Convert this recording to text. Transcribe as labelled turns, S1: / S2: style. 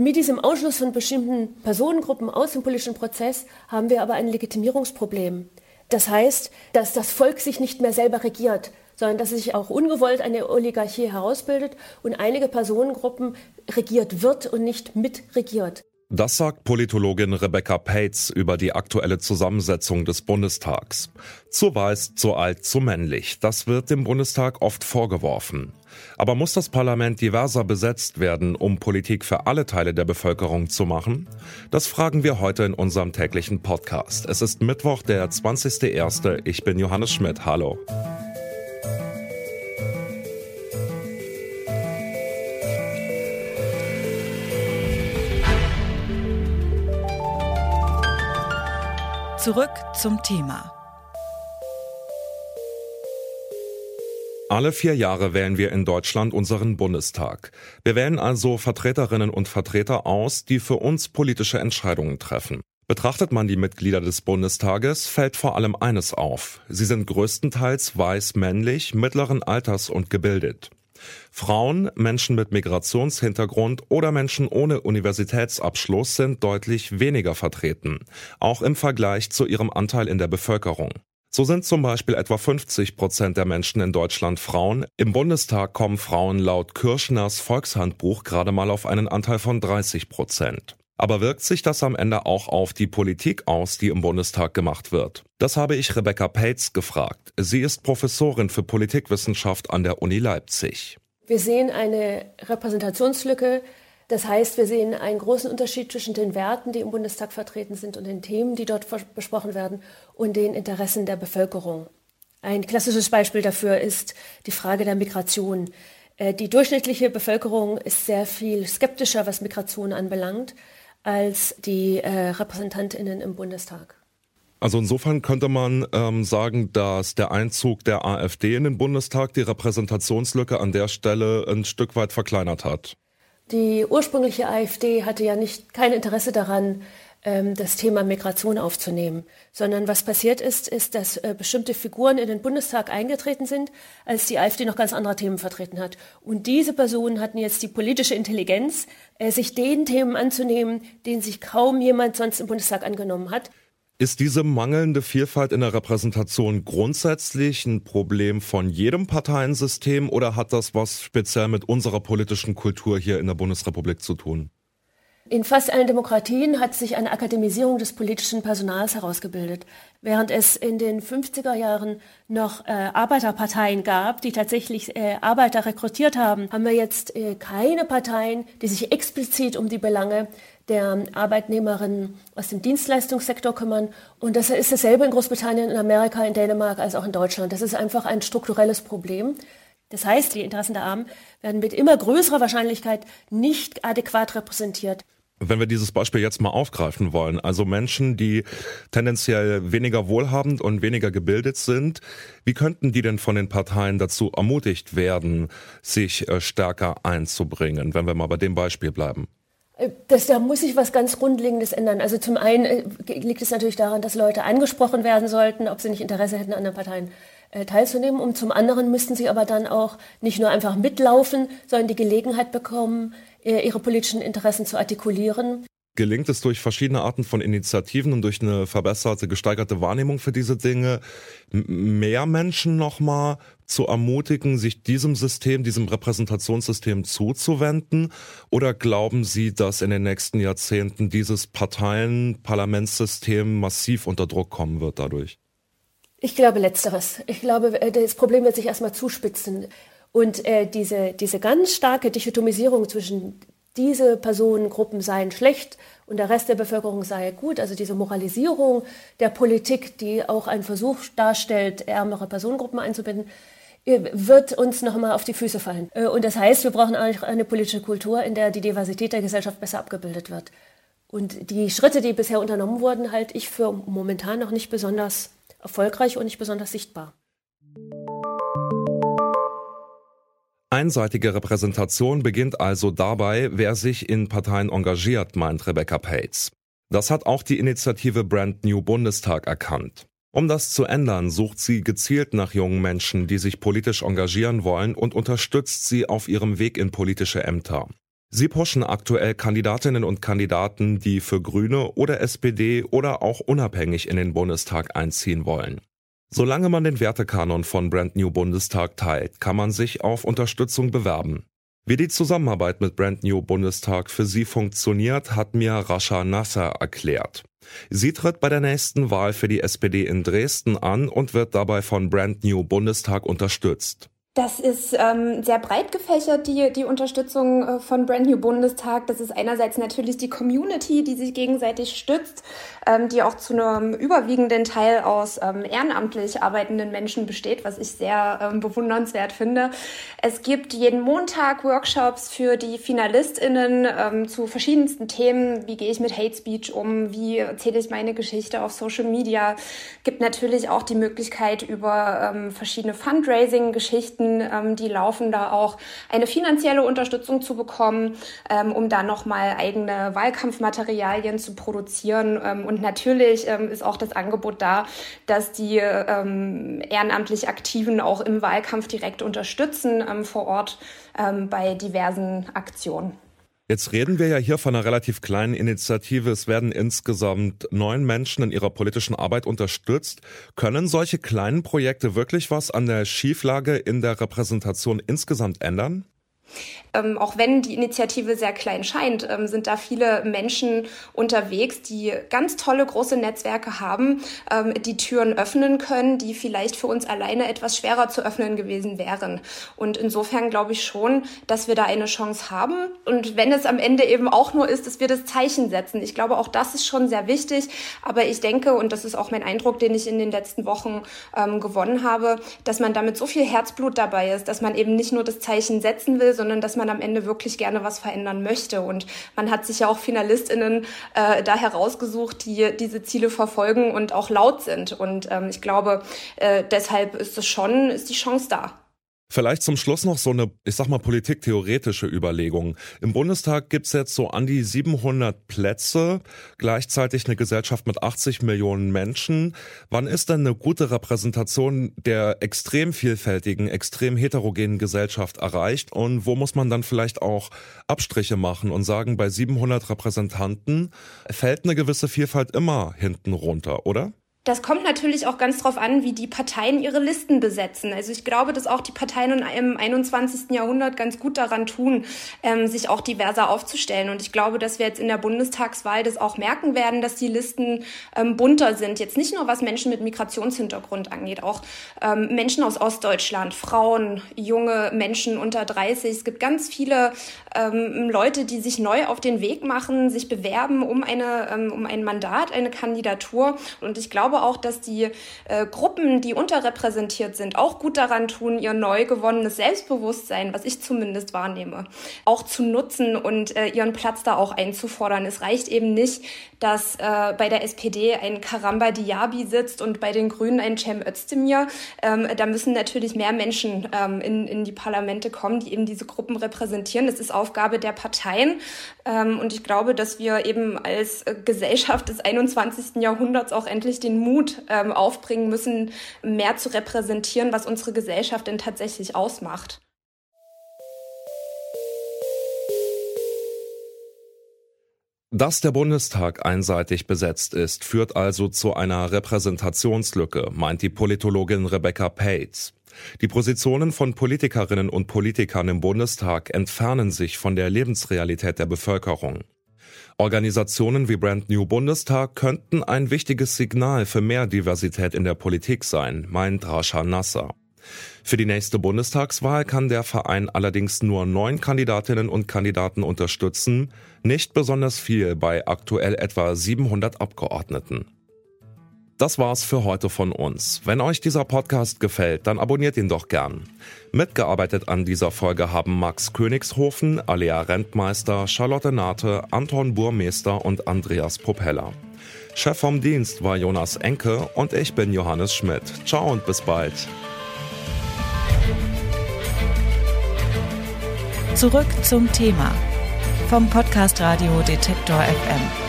S1: Mit diesem Ausschluss von bestimmten Personengruppen aus dem politischen Prozess haben wir aber ein Legitimierungsproblem. Das heißt, dass das Volk sich nicht mehr selber regiert, sondern dass sich auch ungewollt eine Oligarchie herausbildet und einige Personengruppen regiert wird und nicht mitregiert.
S2: Das sagt Politologin Rebecca Pates über die aktuelle Zusammensetzung des Bundestags. Zu weiß, zu alt, zu männlich. Das wird dem Bundestag oft vorgeworfen. Aber muss das Parlament diverser besetzt werden, um Politik für alle Teile der Bevölkerung zu machen? Das fragen wir heute in unserem täglichen Podcast. Es ist Mittwoch, der 20.01. Ich bin Johannes Schmidt. Hallo.
S3: Zurück zum Thema.
S2: Alle vier Jahre wählen wir in Deutschland unseren Bundestag. Wir wählen also Vertreterinnen und Vertreter aus, die für uns politische Entscheidungen treffen. Betrachtet man die Mitglieder des Bundestages, fällt vor allem eines auf. Sie sind größtenteils weiß männlich, mittleren Alters und gebildet. Frauen, Menschen mit Migrationshintergrund oder Menschen ohne Universitätsabschluss sind deutlich weniger vertreten, auch im Vergleich zu ihrem Anteil in der Bevölkerung. So sind zum Beispiel etwa 50 Prozent der Menschen in Deutschland Frauen. Im Bundestag kommen Frauen laut Kirschners Volkshandbuch gerade mal auf einen Anteil von 30 Prozent. Aber wirkt sich das am Ende auch auf die Politik aus, die im Bundestag gemacht wird? Das habe ich Rebecca Pates gefragt. Sie ist Professorin für Politikwissenschaft an der Uni Leipzig.
S1: Wir sehen eine Repräsentationslücke das heißt, wir sehen einen großen Unterschied zwischen den Werten, die im Bundestag vertreten sind und den Themen, die dort besprochen werden und den Interessen der Bevölkerung. Ein klassisches Beispiel dafür ist die Frage der Migration. Äh, die durchschnittliche Bevölkerung ist sehr viel skeptischer, was Migration anbelangt, als die äh, Repräsentantinnen im Bundestag.
S2: Also insofern könnte man ähm, sagen, dass der Einzug der AfD in den Bundestag die Repräsentationslücke an der Stelle ein Stück weit verkleinert hat.
S1: Die ursprüngliche AfD hatte ja nicht kein Interesse daran, das Thema Migration aufzunehmen, sondern was passiert ist, ist, dass äh, bestimmte Figuren in den Bundestag eingetreten sind, als die AfD noch ganz andere Themen vertreten hat. Und diese Personen hatten jetzt die politische Intelligenz, äh, sich den Themen anzunehmen, denen sich kaum jemand sonst im Bundestag angenommen hat.
S2: Ist diese mangelnde Vielfalt in der Repräsentation grundsätzlich ein Problem von jedem Parteiensystem oder hat das was speziell mit unserer politischen Kultur hier in der Bundesrepublik zu tun?
S1: In fast allen Demokratien hat sich eine Akademisierung des politischen Personals herausgebildet. Während es in den 50er Jahren noch äh, Arbeiterparteien gab, die tatsächlich äh, Arbeiter rekrutiert haben, haben wir jetzt äh, keine Parteien, die sich explizit um die Belange der Arbeitnehmerinnen aus dem Dienstleistungssektor kümmern. Und das ist dasselbe in Großbritannien, in Amerika, in Dänemark als auch in Deutschland. Das ist einfach ein strukturelles Problem. Das heißt, die Interessen der Armen werden mit immer größerer Wahrscheinlichkeit nicht adäquat repräsentiert.
S2: Wenn wir dieses Beispiel jetzt mal aufgreifen wollen, also Menschen, die tendenziell weniger wohlhabend und weniger gebildet sind, wie könnten die denn von den Parteien dazu ermutigt werden, sich äh, stärker einzubringen, wenn wir mal bei dem Beispiel bleiben?
S1: Das, da muss sich was ganz Grundlegendes ändern. Also zum einen äh, liegt es natürlich daran, dass Leute angesprochen werden sollten, ob sie nicht Interesse hätten, an den Parteien äh, teilzunehmen. Und zum anderen müssten sie aber dann auch nicht nur einfach mitlaufen, sondern die Gelegenheit bekommen, äh, ihre politischen Interessen zu artikulieren.
S2: Gelingt es durch verschiedene Arten von Initiativen und durch eine verbesserte, gesteigerte Wahrnehmung für diese Dinge, mehr Menschen nochmal zu ermutigen, sich diesem System, diesem Repräsentationssystem zuzuwenden? Oder glauben Sie, dass in den nächsten Jahrzehnten dieses Parteien-Parlamentssystem massiv unter Druck kommen wird dadurch?
S1: Ich glaube letzteres. Ich glaube, äh, das Problem wird sich erstmal zuspitzen. Und äh, diese, diese ganz starke Dichotomisierung zwischen diese Personengruppen seien schlecht und der Rest der Bevölkerung sei gut, also diese Moralisierung der Politik, die auch einen Versuch darstellt, ärmere Personengruppen einzubinden, äh, wird uns nochmal auf die Füße fallen. Äh, und das heißt, wir brauchen eigentlich eine politische Kultur, in der die Diversität der Gesellschaft besser abgebildet wird. Und die Schritte, die bisher unternommen wurden, halte ich für momentan noch nicht besonders erfolgreich und nicht besonders sichtbar.
S2: Einseitige Repräsentation beginnt also dabei, wer sich in Parteien engagiert, meint Rebecca Pates. Das hat auch die Initiative Brand New Bundestag erkannt. Um das zu ändern, sucht sie gezielt nach jungen Menschen, die sich politisch engagieren wollen und unterstützt sie auf ihrem Weg in politische Ämter. Sie pushen aktuell Kandidatinnen und Kandidaten, die für Grüne oder SPD oder auch unabhängig in den Bundestag einziehen wollen. Solange man den Wertekanon von Brand New Bundestag teilt, kann man sich auf Unterstützung bewerben. Wie die Zusammenarbeit mit Brand New Bundestag für sie funktioniert, hat mir Rascha Nasser erklärt. Sie tritt bei der nächsten Wahl für die SPD in Dresden an und wird dabei von Brand New Bundestag unterstützt.
S4: Das ist ähm, sehr breit gefächert, die, die Unterstützung äh, von Brand New Bundestag. Das ist einerseits natürlich die Community, die sich gegenseitig stützt, ähm, die auch zu einem überwiegenden Teil aus ähm, ehrenamtlich arbeitenden Menschen besteht, was ich sehr ähm, bewundernswert finde. Es gibt jeden Montag Workshops für die FinalistInnen ähm, zu verschiedensten Themen. Wie gehe ich mit Hate Speech um? Wie erzähle ich meine Geschichte auf Social Media? Gibt natürlich auch die Möglichkeit über ähm, verschiedene Fundraising-Geschichten ähm, die laufen, da auch eine finanzielle Unterstützung zu bekommen, ähm, um da nochmal eigene Wahlkampfmaterialien zu produzieren. Ähm, und natürlich ähm, ist auch das Angebot da, dass die ähm, ehrenamtlich Aktiven auch im Wahlkampf direkt unterstützen ähm, vor Ort bei diversen Aktionen.
S2: Jetzt reden wir ja hier von einer relativ kleinen Initiative. Es werden insgesamt neun Menschen in ihrer politischen Arbeit unterstützt. Können solche kleinen Projekte wirklich was an der Schieflage in der Repräsentation insgesamt ändern?
S4: Ähm, auch wenn die Initiative sehr klein scheint, ähm, sind da viele Menschen unterwegs, die ganz tolle große Netzwerke haben, ähm, die Türen öffnen können, die vielleicht für uns alleine etwas schwerer zu öffnen gewesen wären. Und insofern glaube ich schon, dass wir da eine Chance haben. Und wenn es am Ende eben auch nur ist, dass wir das Zeichen setzen. Ich glaube, auch das ist schon sehr wichtig. Aber ich denke, und das ist auch mein Eindruck, den ich in den letzten Wochen ähm, gewonnen habe, dass man damit so viel Herzblut dabei ist, dass man eben nicht nur das Zeichen setzen will, sondern dass man am Ende wirklich gerne was verändern möchte. Und man hat sich ja auch FinalistInnen äh, da herausgesucht, die diese Ziele verfolgen und auch laut sind. Und ähm, ich glaube, äh, deshalb ist es schon, ist die Chance da.
S2: Vielleicht zum Schluss noch so eine, ich sag mal, politiktheoretische Überlegung. Im Bundestag gibt's jetzt so an die 700 Plätze, gleichzeitig eine Gesellschaft mit 80 Millionen Menschen. Wann ist denn eine gute Repräsentation der extrem vielfältigen, extrem heterogenen Gesellschaft erreicht? Und wo muss man dann vielleicht auch Abstriche machen und sagen, bei 700 Repräsentanten fällt eine gewisse Vielfalt immer hinten runter, oder?
S4: Das kommt natürlich auch ganz drauf an, wie die Parteien ihre Listen besetzen. Also ich glaube, dass auch die Parteien im 21. Jahrhundert ganz gut daran tun, ähm, sich auch diverser aufzustellen. Und ich glaube, dass wir jetzt in der Bundestagswahl das auch merken werden, dass die Listen ähm, bunter sind. Jetzt nicht nur was Menschen mit Migrationshintergrund angeht, auch ähm, Menschen aus Ostdeutschland, Frauen, junge Menschen unter 30. Es gibt ganz viele ähm, Leute, die sich neu auf den Weg machen, sich bewerben um eine, ähm, um ein Mandat, eine Kandidatur. Und ich glaube, glaube auch, dass die äh, Gruppen, die unterrepräsentiert sind, auch gut daran tun, ihr neu gewonnenes Selbstbewusstsein, was ich zumindest wahrnehme, auch zu nutzen und äh, ihren Platz da auch einzufordern. Es reicht eben nicht, dass äh, bei der SPD ein Karamba Diaby sitzt und bei den Grünen ein Cem Özdemir. Ähm, da müssen natürlich mehr Menschen ähm, in, in die Parlamente kommen, die eben diese Gruppen repräsentieren. Das ist Aufgabe der Parteien. Ähm, und ich glaube, dass wir eben als äh, Gesellschaft des 21. Jahrhunderts auch endlich den Mut ähm, aufbringen müssen, mehr zu repräsentieren, was unsere Gesellschaft denn tatsächlich ausmacht.
S2: Dass der Bundestag einseitig besetzt ist, führt also zu einer Repräsentationslücke, meint die Politologin Rebecca Pates. Die Positionen von Politikerinnen und Politikern im Bundestag entfernen sich von der Lebensrealität der Bevölkerung. Organisationen wie Brand New Bundestag könnten ein wichtiges Signal für mehr Diversität in der Politik sein, meint Rasha Nasser. Für die nächste Bundestagswahl kann der Verein allerdings nur neun Kandidatinnen und Kandidaten unterstützen, nicht besonders viel bei aktuell etwa 700 Abgeordneten. Das war's für heute von uns. Wenn euch dieser Podcast gefällt, dann abonniert ihn doch gern. Mitgearbeitet an dieser Folge haben Max Königshofen, Alea Rentmeister, Charlotte Nate, Anton Burmeister und Andreas Propeller. Chef vom Dienst war Jonas Enke und ich bin Johannes Schmidt. Ciao und bis bald.
S3: Zurück zum Thema vom Podcast Radio Detektor FM.